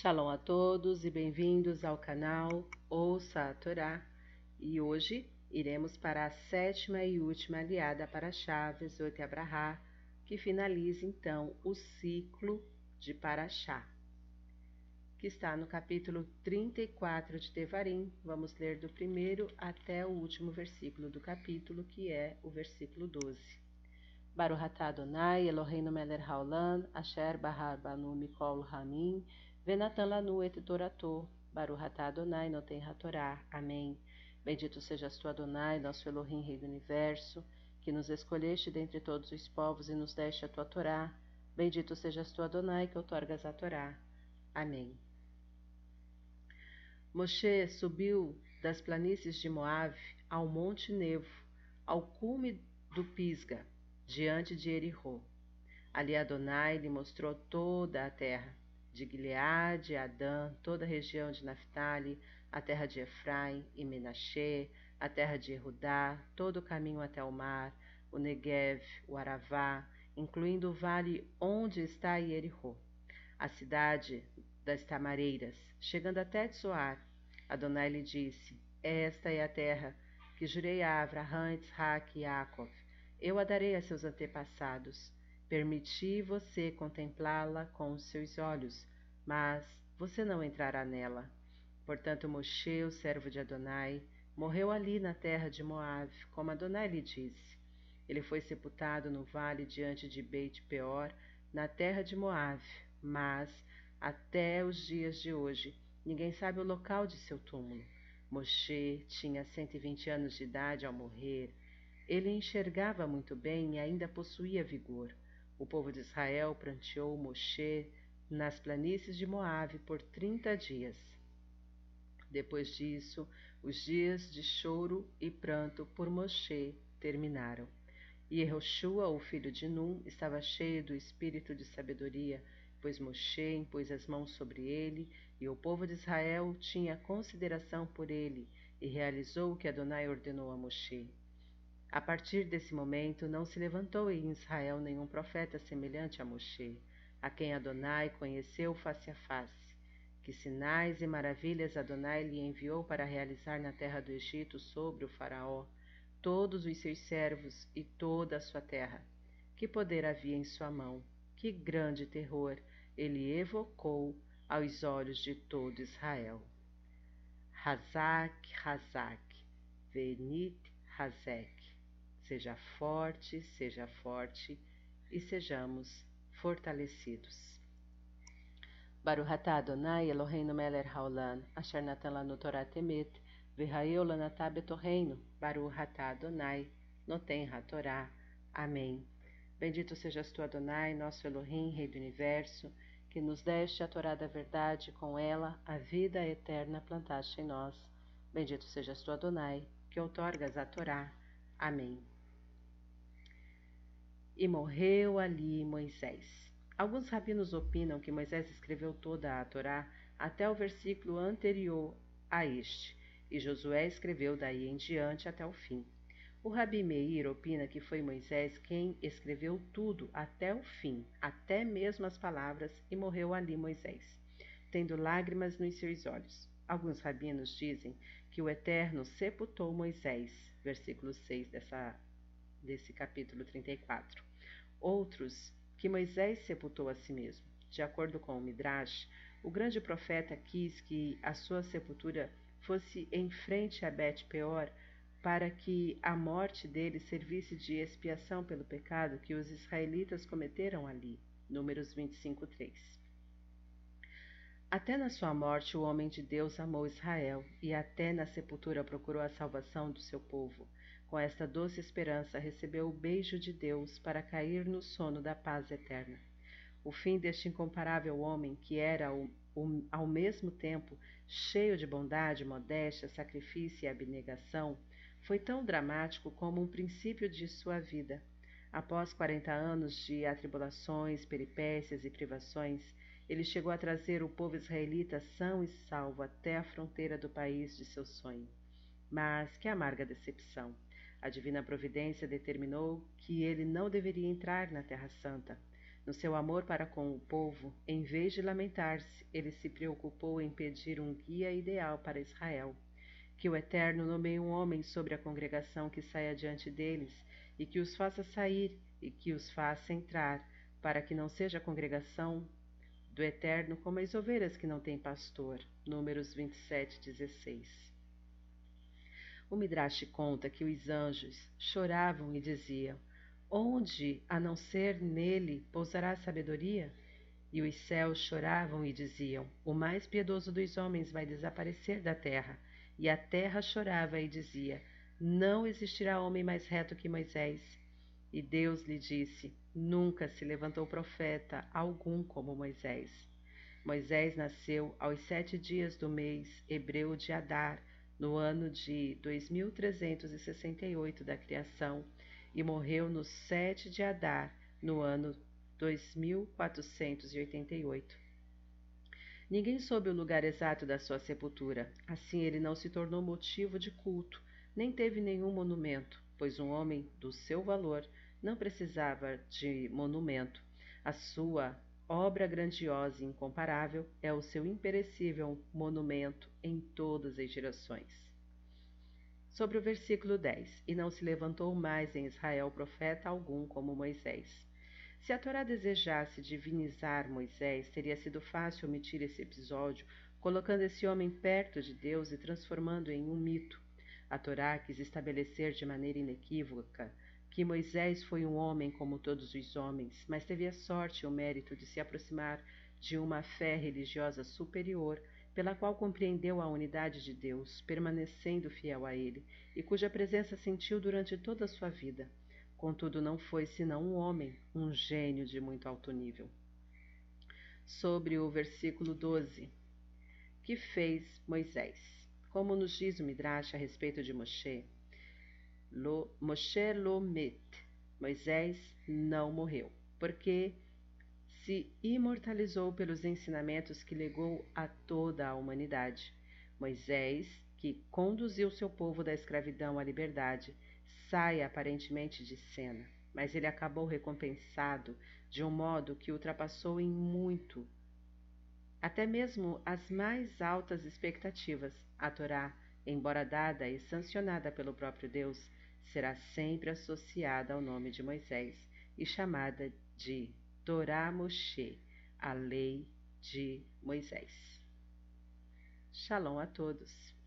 Shalom a todos e bem-vindos ao canal Ouça a Torá. E hoje iremos para a sétima e última aliada para Chaves, Ot Abrahá, que finaliza então o ciclo de Paraxá, que está no capítulo 34 de Tevarim. Vamos ler do primeiro até o último versículo do capítulo, que é o versículo 12. Baruch atah Adonai, Eloheinu melech haolam, asher bahar banu mikol hamim, venatan lanu et torato, Baruch atah Adonai, noten hatorá. Amém. Bendito sejas tu, Adonai, nosso Elohim, Rei do Universo, que nos escolheste dentre todos os povos e nos deste a tua Torá. Bendito sejas tu, Adonai, que outorgas a Torá. Amém. Moshe subiu das planícies de Moabe ao monte Nevo, ao cume do Pisga, diante de Erihô. Ali Adonai lhe mostrou toda a terra, de Gileade, Adã, toda a região de Naphtali, a terra de Efraim e Menashe, a terra de Erudá, todo o caminho até o mar, o Negev, o Aravá, incluindo o vale onde está Yerihô, a cidade das tamareiras, chegando até Tzoar. Adonai lhe disse: Esta é a terra que jurei a Avraham, Isaac e Yaakov eu a darei a seus antepassados. Permiti você contemplá-la com os seus olhos, mas você não entrará nela. Portanto, Moshe, o servo de Adonai, morreu ali na terra de Moabe, como Adonai lhe disse. Ele foi sepultado no vale diante de Beit Peor, na terra de Moabe, mas até os dias de hoje ninguém sabe o local de seu túmulo. Moshe tinha 120 anos de idade ao morrer. Ele enxergava muito bem e ainda possuía vigor. O povo de Israel pranteou Moshe nas planícies de Moabe por trinta dias. Depois disso, os dias de choro e pranto por Moshe terminaram. E Yehoshua, o filho de Num, estava cheio do espírito de sabedoria, pois Moshe impôs as mãos sobre ele, e o povo de Israel tinha consideração por ele, e realizou o que Adonai ordenou a Moshe. A partir desse momento, não se levantou em Israel nenhum profeta semelhante a Moshe, a quem Adonai conheceu face a face. Que sinais e maravilhas Adonai lhe enviou para realizar na terra do Egito sobre o Faraó, todos os seus servos e toda a sua terra. Que poder havia em sua mão, que grande terror ele evocou aos olhos de todo Israel. Hazak, Hazak, Venit, Hazek. Seja forte, seja forte e sejamos fortalecidos. Baruch Adonai Eloheinu melech haolam, asher natan lanu Torah temet, v'hayeu lanatah betorreino, Baruch Adonai, noten hatorá. Amém. Bendito sejas tu, Adonai, nosso Elohim, Rei do Universo, que nos deste a Torá da verdade, com ela a vida eterna plantaste em nós. Bendito sejas tu, Adonai, que outorgas a Torá. Amém e morreu ali Moisés. Alguns rabinos opinam que Moisés escreveu toda a Torá até o versículo anterior a este, e Josué escreveu daí em diante até o fim. O Rabi Meir opina que foi Moisés quem escreveu tudo até o fim, até mesmo as palavras, e morreu ali Moisés, tendo lágrimas nos seus olhos. Alguns rabinos dizem que o Eterno sepultou Moisés, versículo 6 dessa, desse capítulo 34 outros que Moisés sepultou a si mesmo. De acordo com o Midrash, o grande profeta quis que a sua sepultura fosse em frente a Bet Peor, para que a morte dele servisse de expiação pelo pecado que os israelitas cometeram ali. Números 25:3. Até na sua morte o homem de Deus amou Israel, e até na sepultura procurou a salvação do seu povo. Com esta doce esperança, recebeu o beijo de Deus para cair no sono da paz eterna. O fim deste incomparável homem, que era ao mesmo tempo cheio de bondade, modéstia, sacrifício e abnegação, foi tão dramático como um princípio de sua vida. Após quarenta anos de atribulações, peripécias e privações, ele chegou a trazer o povo israelita são e salvo até a fronteira do país de seu sonho. Mas que amarga decepção! A divina providência determinou que ele não deveria entrar na Terra Santa. No seu amor para com o povo, em vez de lamentar-se, ele se preocupou em pedir um guia ideal para Israel. Que o Eterno nomeie um homem sobre a congregação que saia diante deles, e que os faça sair, e que os faça entrar, para que não seja a congregação do Eterno como as ovelhas que não têm pastor. Números 27, 16. O Midrash conta que os anjos choravam e diziam: Onde, a não ser nele, pousará a sabedoria? E os céus choravam e diziam: O mais piedoso dos homens vai desaparecer da terra. E a terra chorava e dizia: Não existirá homem mais reto que Moisés. E Deus lhe disse: Nunca se levantou profeta algum como Moisés. Moisés nasceu aos sete dias do mês hebreu de Adar, no ano de 2368 da criação, e morreu no sete de Adar, no ano 2488. Ninguém soube o lugar exato da sua sepultura, assim ele não se tornou motivo de culto, nem teve nenhum monumento, pois um homem do seu valor não precisava de monumento. A sua obra grandiosa e incomparável é o seu imperecível monumento em todas as gerações. Sobre o versículo 10: E não se levantou mais em Israel profeta algum como Moisés. Se a Torá desejasse divinizar Moisés, teria sido fácil omitir esse episódio, colocando esse homem perto de Deus e transformando em um mito. A Torá quis estabelecer de maneira inequívoca que Moisés foi um homem como todos os homens, mas teve a sorte e o mérito de se aproximar de uma fé religiosa superior, pela qual compreendeu a unidade de Deus, permanecendo fiel a Ele, e cuja presença sentiu durante toda a sua vida. Contudo, não foi senão um homem, um gênio de muito alto nível. Sobre o versículo 12: Que fez Moisés? Como nos diz o Midrash a respeito de Moshe, Lo, Moshe lo met. Moisés não morreu, porque se imortalizou pelos ensinamentos que legou a toda a humanidade. Moisés, que conduziu seu povo da escravidão à liberdade, sai aparentemente de cena, mas ele acabou recompensado de um modo que ultrapassou em muito até mesmo as mais altas expectativas. A Torá, embora dada e sancionada pelo próprio Deus, será sempre associada ao nome de Moisés e chamada de Torá Moshe, a lei de Moisés. Shalom a todos.